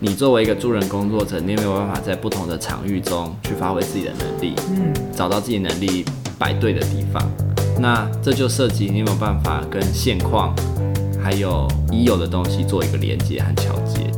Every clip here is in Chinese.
你作为一个助人工作者，你有没有办法在不同的场域中去发挥自己的能力，嗯，找到自己能力摆对的地方？那这就涉及你有没有办法跟现况还有已有的东西做一个连接和桥接。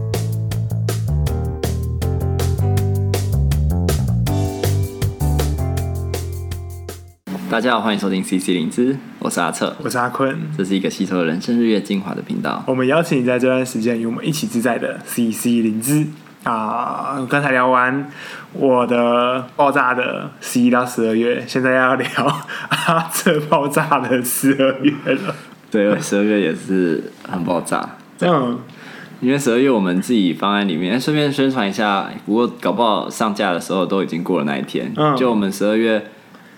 大家好，欢迎收听 CC 灵芝，我是阿策，我是阿坤，这是一个吸收人生日月精华的频道。我们邀请你在这段时间与我们一起自在的 CC 灵芝啊！刚才聊完我的爆炸的十一到十二月，现在要聊阿策爆炸的十二月了。对，十二月也是很爆炸。嗯，因为十二月我们自己方案里面，顺便宣传一下。不过搞不好上架的时候都已经过了那一天。嗯，就我们十二月。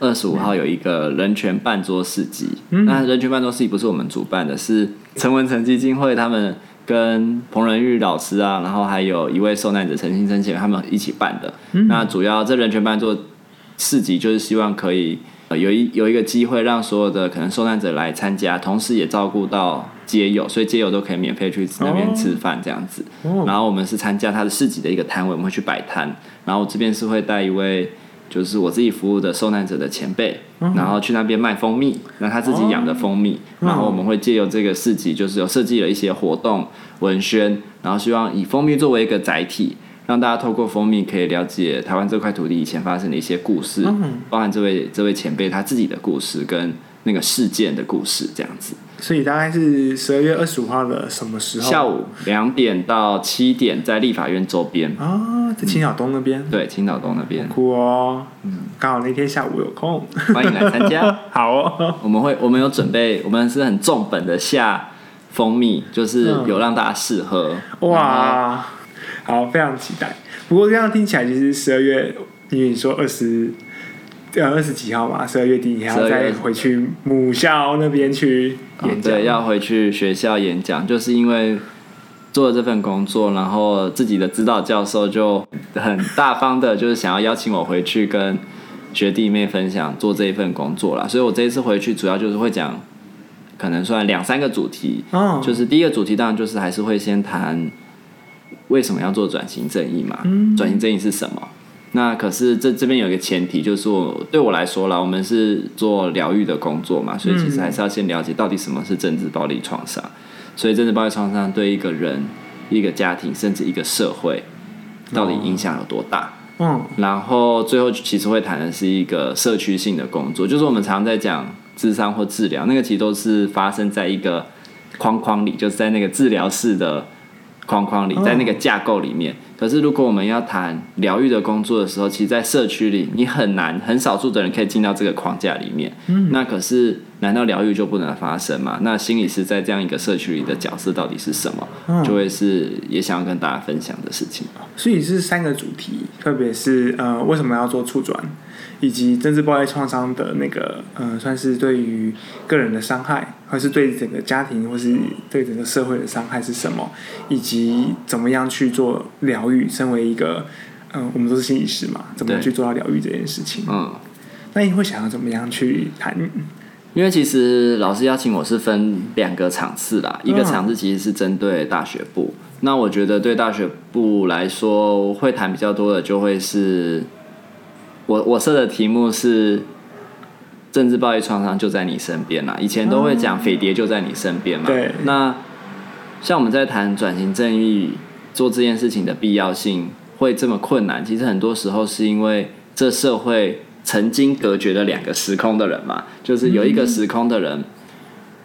二十五号有一个人权办桌市集，嗯、那人权办桌市集不是我们主办的，是陈文成基金会他们跟彭仁玉老师啊，然后还有一位受难者陈新生前他们一起办的。嗯、那主要这人权办桌市集就是希望可以有一有一个机会让所有的可能受难者来参加，同时也照顾到街友，所以街友都可以免费去那边吃饭这样子。哦、然后我们是参加他的市集的一个摊位，我们会去摆摊，然后我这边是会带一位。就是我自己服务的受难者的前辈，然后去那边卖蜂蜜，那他自己养的蜂蜜，然后我们会借由这个市集，就是有设计了一些活动文宣，然后希望以蜂蜜作为一个载体，让大家透过蜂蜜可以了解台湾这块土地以前发生的一些故事，包含这位这位前辈他自己的故事跟那个事件的故事这样子。所以大概是十二月二十五号的什么时候？下午两点到七点，在立法院周边啊，在青岛东那边。嗯、对，青岛东那边。酷哦，嗯，刚好那天下午有空，欢迎来参加。好哦，我们会，我们有准备，我们是很重本的下蜂蜜，就是有让大家试喝。嗯、哇，好，非常期待。不过这样听起来，其实十二月，因为你说二十。对啊，二十几号嘛，十二月底你还要再回去母校那边去演讲。哦，对，要回去学校演讲，就是因为做了这份工作，然后自己的指导教授就很大方的，就是想要邀请我回去跟学弟妹分享做这一份工作啦。所以我这一次回去主要就是会讲，可能算两三个主题。哦，就是第一个主题当然就是还是会先谈为什么要做转型正义嘛，嗯，转型正义是什么？那可是这这边有一个前提，就是我对我来说啦，我们是做疗愈的工作嘛，所以其实还是要先了解到底什么是政治暴力创伤。所以政治暴力创伤对一个人、一个家庭，甚至一个社会，到底影响有多大？嗯，然后最后其实会谈的是一个社区性的工作，就是我们常在讲智商或治疗，那个其实都是发生在一个框框里，就是在那个治疗室的框框里，在那个架构里面。可是，如果我们要谈疗愈的工作的时候，其实，在社区里，你很难，很少数的人可以进到这个框架里面。嗯，那可是，难道疗愈就不能发生吗？那心理师在这样一个社区里的角色到底是什么？嗯，就会是也想要跟大家分享的事情。所以是三个主题，特别是呃，为什么要做促转？以及政治暴力创伤的那个，呃，算是对于个人的伤害，或是对整个家庭，或是对整个社会的伤害是什么？以及怎么样去做疗愈？身为一个，嗯、呃，我们都是心理师嘛，怎么样去做到疗愈这件事情？嗯，那你会想要怎么样去谈？因为其实老师邀请我是分两个场次啦，一个场次其实是针对大学部。嗯、那我觉得对大学部来说，会谈比较多的就会是。我我设的题目是政治暴力创伤就在你身边啦。以前都会讲匪谍就在你身边嘛。对。那像我们在谈转型正义做这件事情的必要性会这么困难，其实很多时候是因为这社会曾经隔绝了两个时空的人嘛。就是有一个时空的人，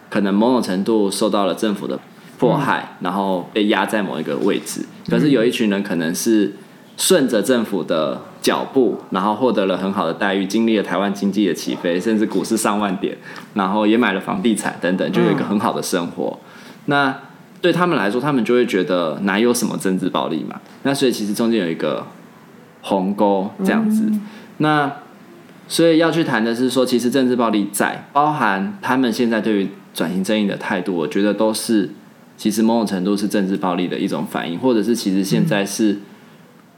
可能某种程度受到了政府的迫害，然后被压在某一个位置。可是有一群人可能是顺着政府的。脚步，然后获得了很好的待遇，经历了台湾经济的起飞，甚至股市上万点，然后也买了房地产等等，就有一个很好的生活。嗯、那对他们来说，他们就会觉得哪有什么政治暴力嘛？那所以其实中间有一个鸿沟这样子。嗯、那所以要去谈的是说，其实政治暴力在包含他们现在对于转型正义的态度，我觉得都是其实某种程度是政治暴力的一种反应，或者是其实现在是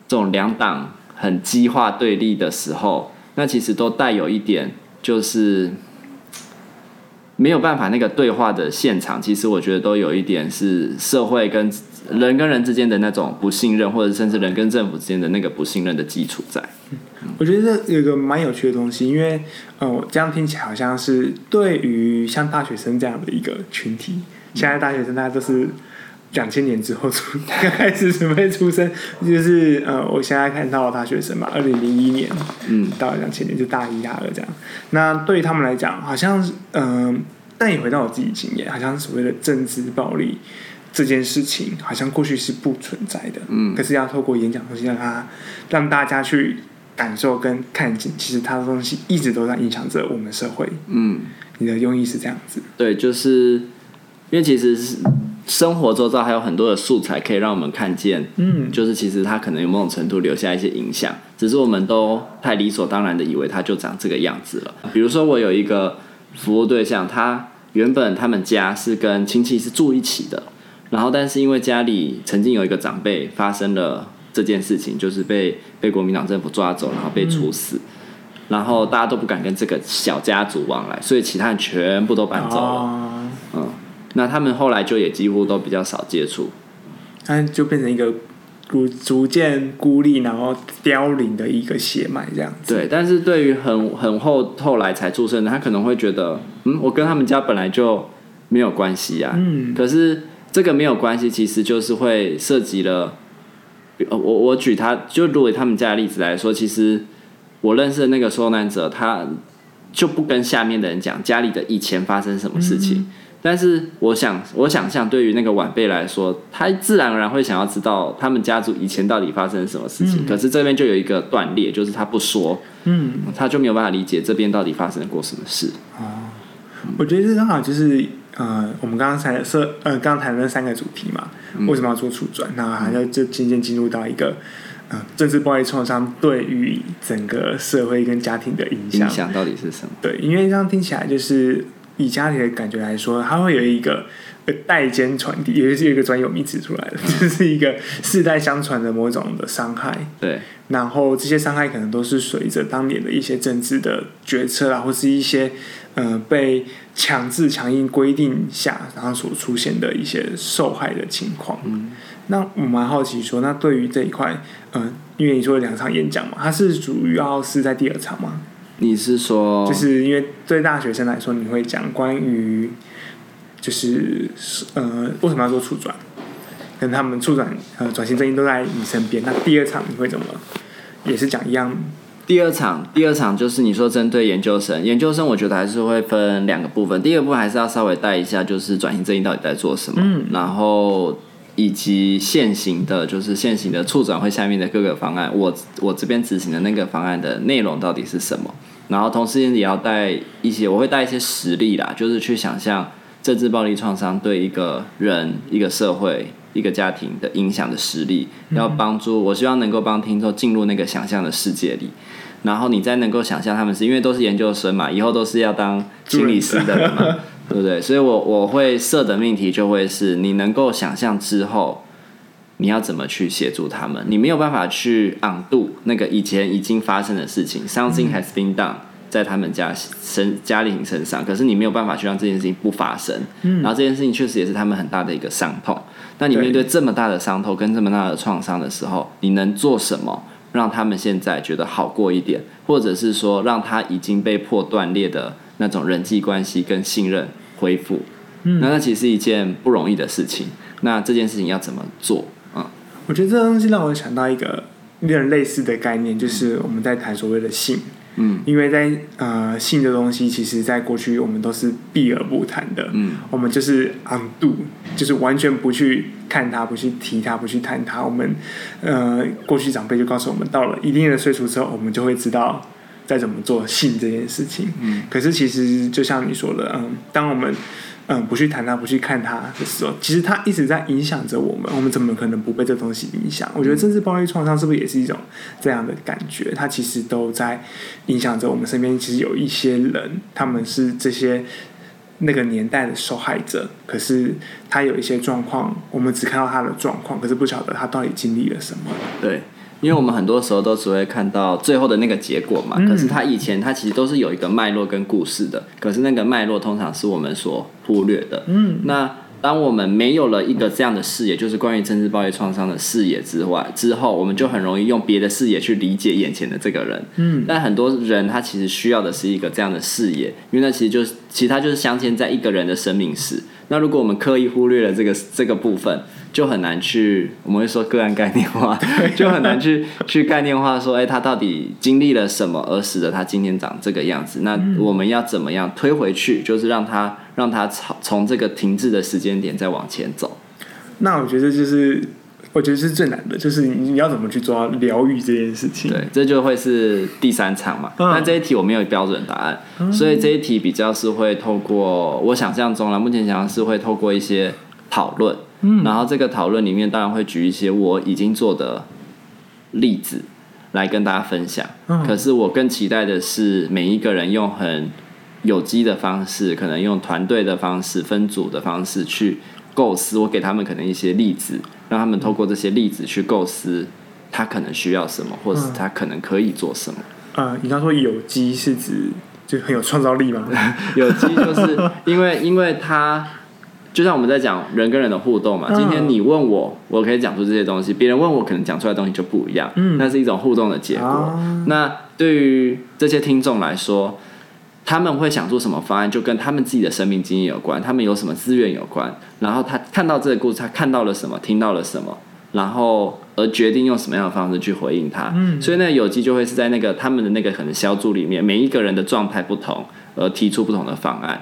这种两党。很激化对立的时候，那其实都带有一点，就是没有办法那个对话的现场。其实我觉得都有一点是社会跟人跟人之间的那种不信任，或者甚至人跟政府之间的那个不信任的基础在。我觉得这有个蛮有趣的东西，因为呃，我这样听起来好像是对于像大学生这样的一个群体，现在大学生大家都是两千年之后出刚开始准备出生，就是呃，我现在看到的大学生嘛，二零零一年，嗯，到两千年就大一、大二这样。那对于他们来讲，好像嗯、呃，但也回到我自己经验，好像所谓的政治暴力这件事情，好像过去是不存在的，嗯，可是要透过演讲东西让他让大家去。感受跟看见，其实他的东西一直都在影响着我们社会。嗯，你的用意是这样子？对，就是因为其实是生活周遭还有很多的素材可以让我们看见。嗯，就是其实它可能有某种程度留下一些影响，只是我们都太理所当然的以为它就长这个样子了。比如说，我有一个服务对象，他原本他们家是跟亲戚是住一起的，然后但是因为家里曾经有一个长辈发生了。这件事情就是被被国民党政府抓走，然后被处死，嗯、然后大家都不敢跟这个小家族往来，所以其他人全部都搬走了。那他们后来就也几乎都比较少接触，他就变成一个逐逐渐孤立，然后凋零的一个血脉这样子。对，但是对于很很后后来才出生的，他可能会觉得，嗯，我跟他们家本来就没有关系啊。嗯，可是这个没有关系，其实就是会涉及了。我我举他就如果他们家的例子来说，其实我认识的那个受难者，他就不跟下面的人讲家里的以前发生什么事情。嗯、但是我想，我想象对于那个晚辈来说，他自然而然会想要知道他们家族以前到底发生什么事情。嗯、可是这边就有一个断裂，就是他不说，嗯，他就没有办法理解这边到底发生过什么事。哦，我觉得这刚好就是。呃，我们刚刚谈的呃，刚刚谈的那三个主题嘛，嗯、为什么要做促转？那还要就渐渐进入到一个呃，政治暴力创伤对于整个社会跟家庭的影响，影响到底是什么？对，因为这样听起来就是以家庭的感觉来说，它会有一个代间传递，也就是有一个专有名词出来的，这、嗯、是一个世代相传的某种的伤害。对，然后这些伤害可能都是随着当年的一些政治的决策啊，或是一些。呃，被强制强硬规定下，然后所出现的一些受害的情况。嗯，那我蛮好奇说，那对于这一块，嗯、呃，因为你说两场演讲嘛，它是主要是在第二场吗？你是说，就是因为对大学生来说，你会讲关于，就是呃，为什么要做促转，跟他们促转呃转型正义都在你身边。那第二场你会怎么，也是讲一样？第二场，第二场就是你说针对研究生，研究生我觉得还是会分两个部分。第一个部分还是要稍微带一下，就是转型正义到底在做什么，嗯、然后以及现行的，就是现行的促转会下面的各个方案，我我这边执行的那个方案的内容到底是什么。然后同时也要带一些，我会带一些实例啦，就是去想象政治暴力创伤对一个人、一个社会、一个家庭的影响的实力，要帮助我希望能够帮听众进入那个想象的世界里。然后你再能够想象他们是因为都是研究生嘛，以后都是要当心理师的人嘛，对不对？所以我我会设的命题就会是你能够想象之后，你要怎么去协助他们？你没有办法去 undo 那个以前已经发生的事情，something has been done 在他们家身家庭身上，可是你没有办法去让这件事情不发生。嗯然后这件事情确实也是他们很大的一个伤痛。那你面对这么大的伤痛跟这么大的创伤的时候，你能做什么？让他们现在觉得好过一点，或者是说让他已经被迫断裂的那种人际关系跟信任恢复，嗯，那那其实是一件不容易的事情。那这件事情要怎么做？嗯，我觉得这东西让我想到一个有点类似的概念，就是我们在谈所谓的性。嗯，因为在呃性的东西，其实在过去我们都是避而不谈的。嗯，我们就是 undo，就是完全不去看它，不去提它，不去谈它。我们呃过去长辈就告诉我们，到了一定的岁数之后，我们就会知道再怎么做性这件事情。嗯，可是其实就像你说的，嗯，当我们嗯，不去谈它，不去看它的时候，其实它一直在影响着我们。我们怎么可能不被这东西影响？我觉得政治暴力创伤是不是也是一种这样的感觉？它其实都在影响着我们身边。其实有一些人，他们是这些那个年代的受害者，可是他有一些状况，我们只看到他的状况，可是不晓得他到底经历了什么。对。因为我们很多时候都只会看到最后的那个结果嘛，可是他以前他其实都是有一个脉络跟故事的，可是那个脉络通常是我们所忽略的。嗯，那当我们没有了一个这样的视野，就是关于政治暴力创伤的视野之外，之后我们就很容易用别的视野去理解眼前的这个人。嗯，但很多人他其实需要的是一个这样的视野，因为那其实就是其他就是镶嵌在一个人的生命史。那如果我们刻意忽略了这个这个部分，就很难去，我们会说个案概念化，就很难去去概念化说，哎，他到底经历了什么，而使得他今天长这个样子？那我们要怎么样推回去，就是让他让他从从这个停滞的时间点再往前走。那我觉得就是，我觉得是最难的，就是你要怎么去抓疗愈这件事情。对，这就会是第三场嘛。那、嗯、这一题我没有标准答案，嗯、所以这一题比较是会透过我想象中了，目前想象是会透过一些讨论。嗯，然后这个讨论里面当然会举一些我已经做的例子来跟大家分享。嗯，可是我更期待的是每一个人用很有机的方式，可能用团队的方式、分组的方式去构思。我给他们可能一些例子，让他们透过这些例子去构思他可能需要什么，或是他可能可以做什么。啊、嗯，你刚说有机是指就很有创造力吗？有机就是因为因为他。就像我们在讲人跟人的互动嘛，今天你问我，我可以讲出这些东西；别人问我，可能讲出来的东西就不一样。嗯，那是一种互动的结果。那对于这些听众来说，他们会想出什么方案，就跟他们自己的生命经验有关，他们有什么资源有关。然后他看到这个故事，他看到了什么，听到了什么，然后而决定用什么样的方式去回应他。嗯，所以那个有机就会是在那个他们的那个可能小组里面，每一个人的状态不同，而提出不同的方案。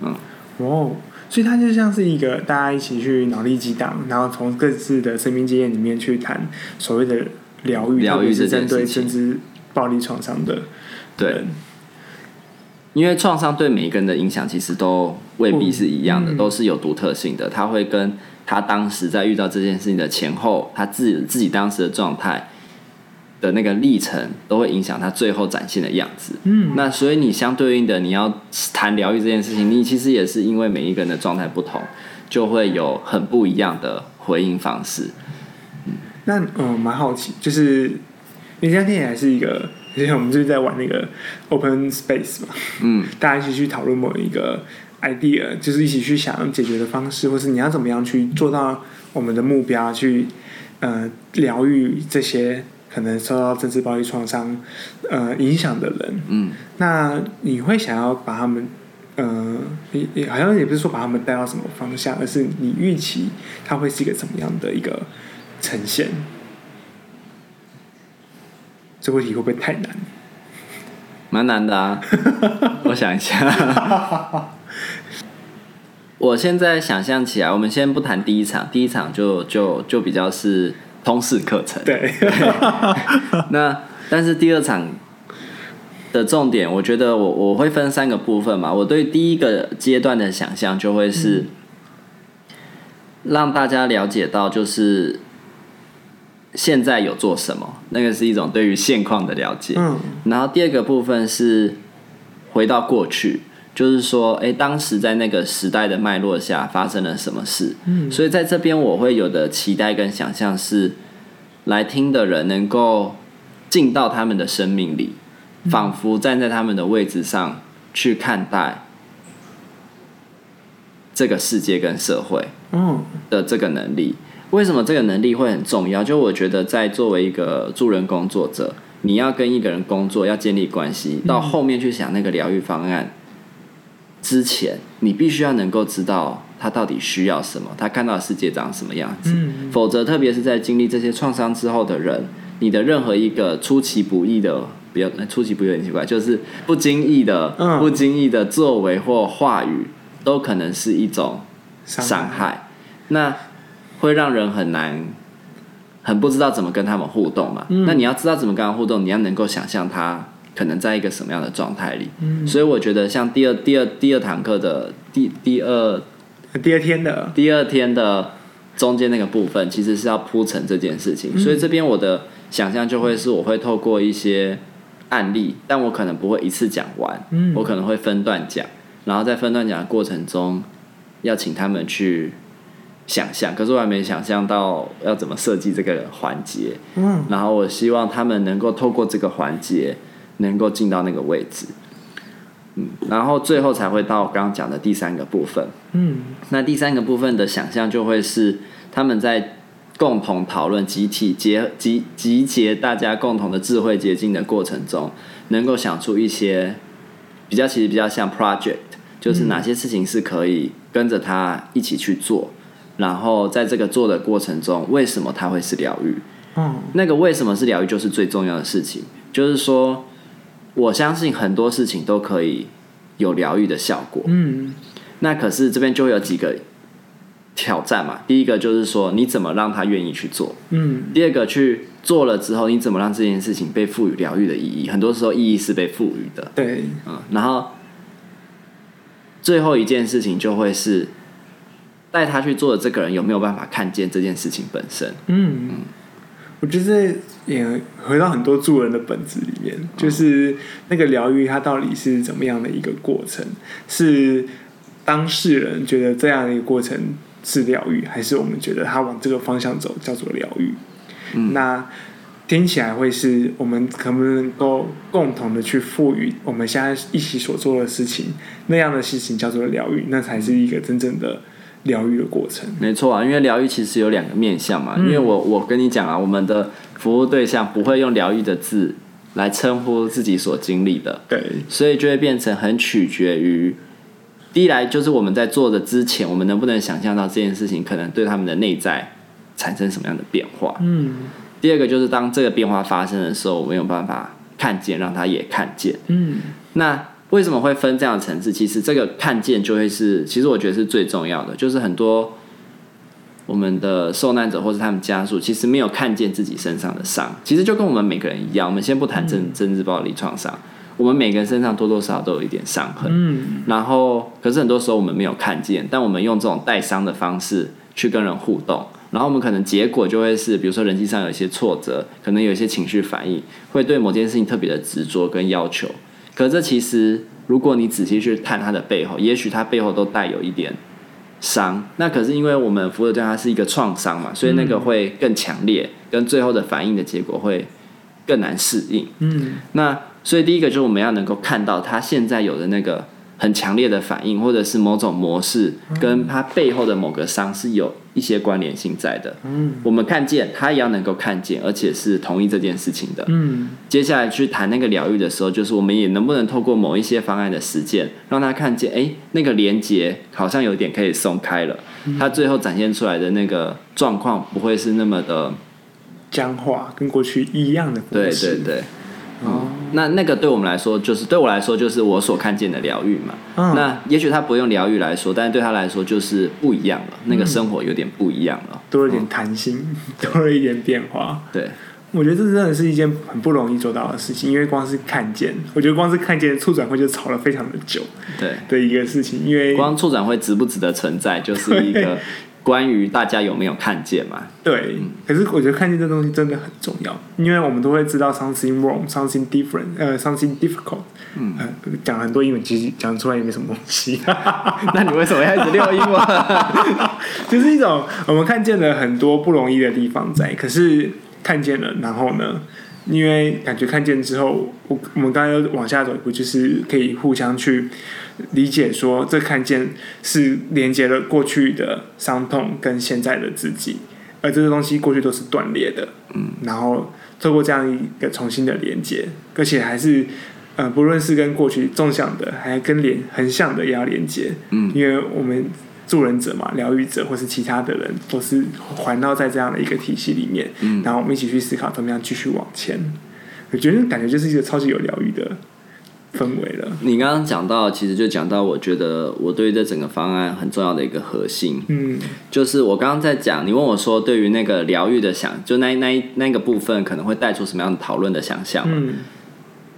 嗯，哦。所以它就像是一个大家一起去脑力激荡，然后从各自的生命经验里面去谈所谓的疗愈，疗愈是针对甚至暴力创伤的。对，因为创伤对每一个人的影响其实都未必是一样的，嗯、都是有独特性的。他会跟他当时在遇到这件事情的前后，他自己自己当时的状态。的那个历程都会影响他最后展现的样子。嗯，那所以你相对应的，你要谈疗愈这件事情，你其实也是因为每一个人的状态不同，就会有很不一样的回应方式。嗯，那嗯，蛮好奇，就是你今天还是一个，之前我们就是在玩那个 open space 嘛，嗯，大家一起去讨论某一个 idea，就是一起去想解决的方式，或是你要怎么样去做到我们的目标，去呃疗愈这些。可能受到政治暴力创伤，呃，影响的人，嗯，那你会想要把他们，呃，你你好像也不是说把他们带到什么方向，而是你预期他会是一个怎么样的一个呈现？这问题会不会太难？蛮难的啊，我想一下，我现在想象起来，我们先不谈第一场，第一场就就就比较是。通识课程。对，对。那但是第二场的重点，我觉得我我会分三个部分嘛。我对第一个阶段的想象就会是让大家了解到，就是现在有做什么，那个是一种对于现况的了解。嗯。然后第二个部分是回到过去，就是说，哎，当时在那个时代的脉络下发生了什么事？嗯，所以在这边我会有的期待跟想象是，来听的人能够进到他们的生命里，仿佛站在他们的位置上去看待这个世界跟社会，嗯，的这个能力。为什么这个能力会很重要？就我觉得，在作为一个助人工作者，你要跟一个人工作，要建立关系，到后面去想那个疗愈方案。之前，你必须要能够知道他到底需要什么，他看到的世界长什么样子。嗯、否则，特别是在经历这些创伤之后的人，你的任何一个出其不意的，不要出其不意很奇怪，就是不经意的、嗯、不经意的作为或话语，都可能是一种伤害。那会让人很难，很不知道怎么跟他们互动嘛。嗯、那你要知道怎么跟他们互动，你要能够想象他。可能在一个什么样的状态里？嗯，所以我觉得像第二、第二、第二堂课的第第二、第二天的第二天的中间那个部分，其实是要铺陈这件事情。嗯，所以这边我的想象就会是，我会透过一些案例，但我可能不会一次讲完，嗯，我可能会分段讲，然后在分段讲的过程中，要请他们去想象。可是我还没想象到要怎么设计这个环节，嗯，然后我希望他们能够透过这个环节。能够进到那个位置，嗯，然后最后才会到刚刚讲的第三个部分。嗯，那第三个部分的想象就会是他们在共同讨论、集体结集集结大家共同的智慧结晶的过程中，能够想出一些比较其实比较像 project，就是哪些事情是可以跟着他一起去做，然后在这个做的过程中，为什么他会是疗愈？嗯，那个为什么是疗愈，就是最重要的事情，就是说。我相信很多事情都可以有疗愈的效果。嗯，那可是这边就会有几个挑战嘛。第一个就是说，你怎么让他愿意去做？嗯。第二个，去做了之后，你怎么让这件事情被赋予疗愈的意义？很多时候，意义是被赋予的。对。嗯。然后最后一件事情就会是带他去做的这个人有没有办法看见这件事情本身？嗯。嗯我觉得也回到很多助人的本质里面，就是那个疗愈它到底是怎么样的一个过程？是当事人觉得这样的一个过程是疗愈，还是我们觉得他往这个方向走叫做疗愈？嗯，那听起来会是我们可不能够共同的去赋予我们现在一起所做的事情那样的事情叫做疗愈，那才是一个真正的。疗愈的过程，没错啊，因为疗愈其实有两个面向嘛。嗯、因为我我跟你讲啊，我们的服务对象不会用疗愈的字来称呼自己所经历的，对，所以就会变成很取决于，第一来就是我们在做的之前，我们能不能想象到这件事情可能对他们的内在产生什么样的变化？嗯，第二个就是当这个变化发生的时候，我们有办法看见，让他也看见，嗯，那。为什么会分这样的层次？其实这个看见就会是，其实我觉得是最重要的。就是很多我们的受难者或是他们家属，其实没有看见自己身上的伤。其实就跟我们每个人一样，我们先不谈政政治暴力创伤，我们每个人身上多多少少都有一点伤痕。嗯。然后，可是很多时候我们没有看见，但我们用这种带伤的方式去跟人互动，然后我们可能结果就会是，比如说人际上有一些挫折，可能有一些情绪反应，会对某件事情特别的执着跟要求。可这其实，如果你仔细去看它的背后，也许它背后都带有一点伤。那可是因为我们服务对它是一个创伤嘛，所以那个会更强烈，跟最后的反应的结果会更难适应。嗯，那所以第一个就是我们要能够看到它现在有的那个很强烈的反应，或者是某种模式，跟它背后的某个伤是有一些关联性在的，嗯，我们看见，他也要能够看见，而且是同意这件事情的，嗯。接下来去谈那个疗愈的时候，就是我们也能不能透过某一些方案的实践，让他看见，哎，那个连接好像有点可以松开了，他最后展现出来的那个状况不会是那么的僵化，跟过去一样的。对对对。哦，那那个对我们来说，就是对我来说，就是我所看见的疗愈嘛。嗯、那也许他不用疗愈来说，但是对他来说就是不一样了。嗯、那个生活有点不一样了，多了一点弹性，嗯、多了一点变化。对，我觉得这真的是一件很不容易做到的事情，因为光是看见，我觉得光是看见促转会就吵了非常的久。对的一个事情，因为光促转会值不值得存在，就是一个。关于大家有没有看见嘛？对，可是我觉得看见这东西真的很重要，因为我们都会知道 something wrong, something different，呃，something difficult。嗯，讲、呃、很多英文，其实讲出来也没什么东西。那你为什么要一直溜英文？就是一种我们看见了很多不容易的地方在，可是看见了，然后呢？因为感觉看见之后，我我们刚刚又往下走一步，就是可以互相去理解，说这看见是连接了过去的伤痛跟现在的自己，而这些东西过去都是断裂的，嗯，然后透过这样一个重新的连接，而且还是呃，不论是跟过去纵向的，还跟连横向的也要连接，嗯，因为我们。助人者嘛，疗愈者或是其他的人，都是环绕在这样的一个体系里面。嗯，然后我们一起去思考怎么样继续往前。我觉得感觉就是一个超级有疗愈的氛围了。你刚刚讲到，其实就讲到，我觉得我对于这整个方案很重要的一个核心，嗯，就是我刚刚在讲，你问我说，对于那个疗愈的想，就那那那个部分，可能会带出什么样的讨论的想象？嗯，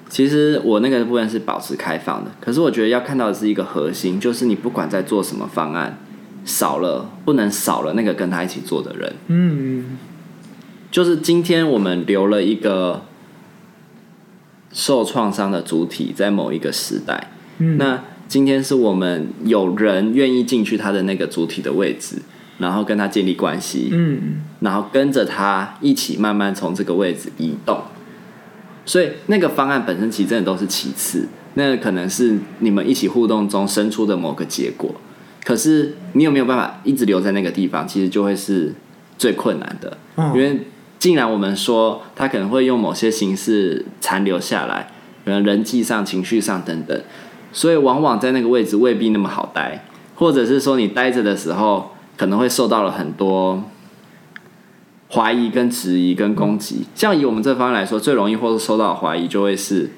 其实我那个部分是保持开放的，可是我觉得要看到的是一个核心，就是你不管在做什么方案。少了，不能少了那个跟他一起做的人。嗯，就是今天我们留了一个受创伤的主体在某一个时代。嗯，那今天是我们有人愿意进去他的那个主体的位置，然后跟他建立关系。嗯，然后跟着他一起慢慢从这个位置移动。所以那个方案本身其实真的都是其次。那可能是你们一起互动中生出的某个结果。可是你有没有办法一直留在那个地方？其实就会是最困难的，哦、因为既然我们说他可能会用某些形式残留下来，可能人际上、情绪上等等，所以往往在那个位置未必那么好待，或者是说你待着的时候可能会受到了很多怀疑、跟质疑、跟攻击。像以我们这方面来说，最容易或是受到怀疑，就会是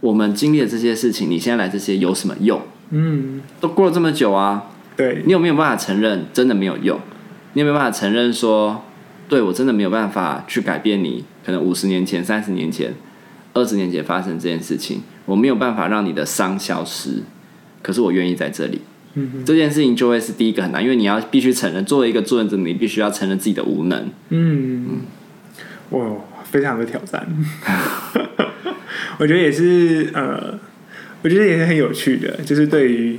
我们经历了这些事情，你现在来这些有什么用？嗯，都过了这么久啊，对，你有没有办法承认真的没有用？你有没有办法承认说，对我真的没有办法去改变你？可能五十年前、三十年前、二十年前发生这件事情，我没有办法让你的伤消失，可是我愿意在这里。嗯，这件事情就会是第一个很难，因为你要必须承认，作为一个作者，你必须要承认自己的无能。嗯，哇，非常的挑战。我觉得也是，呃，我觉得也是很有趣的，就是对于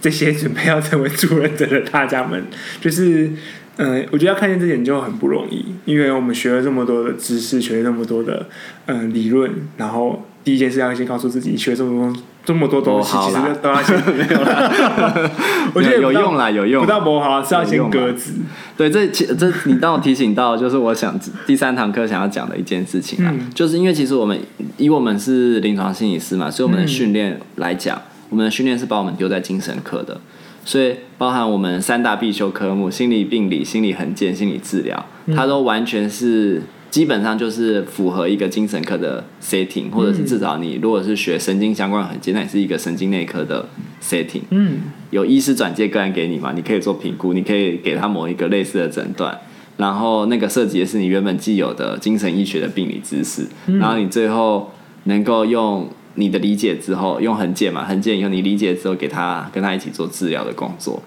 这些准备要成为助人者的大家们，就是。嗯，我觉得要看见这点就很不容易，因为我们学了这么多的知识，学了这么多的嗯理论，然后第一件事要先告诉自己，学这么多这么多东西，其实都要先 没有啦。我觉得有用啦，有用，不到磨好，是要先鸽子。对，这其这你当我提醒到，就是我想第三堂课想要讲的一件事情啊，嗯、就是因为其实我们以我们是临床心理师嘛，所以我们的训练来讲，嗯、我们的训练是把我们丢在精神科的。所以，包含我们三大必修科目：心理病理、心理衡鉴、心理治疗，它都完全是基本上就是符合一个精神科的 setting，或者是至少你如果是学神经相关衡鉴，那也是一个神经内科的 setting。嗯，有医师转介个案给你嘛？你可以做评估，你可以给他某一个类似的诊断，然后那个涉及的是你原本既有的精神医学的病理知识，然后你最后能够用。你的理解之后，用衡鉴嘛，衡鉴以后你理解之后，给他跟他一起做治疗的工作。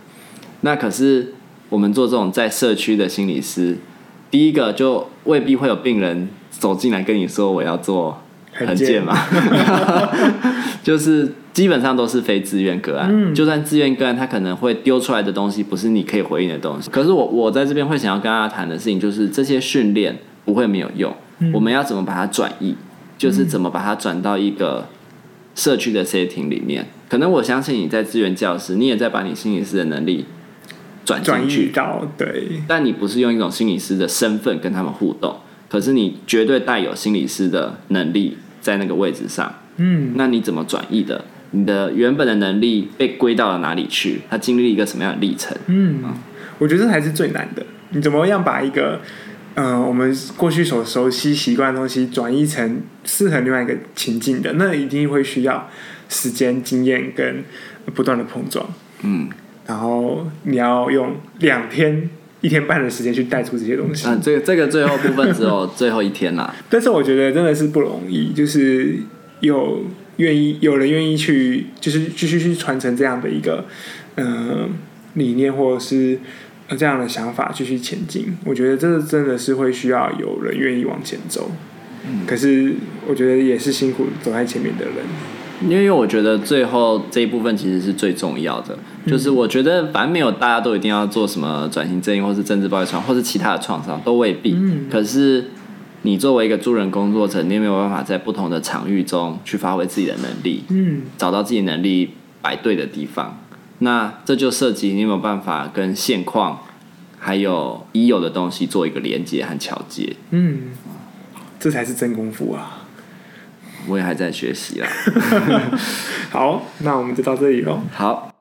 那可是我们做这种在社区的心理师，第一个就未必会有病人走进来跟你说我要做衡鉴嘛，就是基本上都是非自愿个案。嗯、就算自愿个案，他可能会丢出来的东西不是你可以回应的东西。可是我我在这边会想要跟大家谈的事情，就是这些训练不会没有用，嗯、我们要怎么把它转移，就是怎么把它转到一个。社区的 setting 里面，可能我相信你在资源教师，你也在把你心理师的能力转进去，对。但你不是用一种心理师的身份跟他们互动，可是你绝对带有心理师的能力在那个位置上。嗯，那你怎么转移的？你的原本的能力被归到了哪里去？他经历一个什么样的历程？嗯，嗯，我觉得这才是最难的。你怎么样把一个嗯、呃，我们过去所熟悉习惯的东西转移成适合另外一个情境的，那一定会需要时间、经验跟不断的碰撞。嗯，然后你要用两天、一天半的时间去带出这些东西。嗯，这个这个最后部分只有 最后一天啦。但是我觉得真的是不容易，就是有愿意有人愿意去，就是继续去传承这样的一个嗯、呃、理念，或者是。这样的想法继续前进，我觉得这真的是会需要有人愿意往前走。嗯，可是我觉得也是辛苦走在前面的人，因为我觉得最后这一部分其实是最重要的，就是我觉得反正没有大家都一定要做什么转型正义，或是政治暴力创，或是其他的创伤，都未必。嗯，可是你作为一个助人工作者，你有没有办法在不同的场域中去发挥自己的能力？嗯，找到自己能力摆对的地方。那这就涉及你有没有办法跟现况，还有已有的东西做一个连接和桥接。嗯，这才是真功夫啊！我也还在学习啦。好，那我们就到这里喽。好。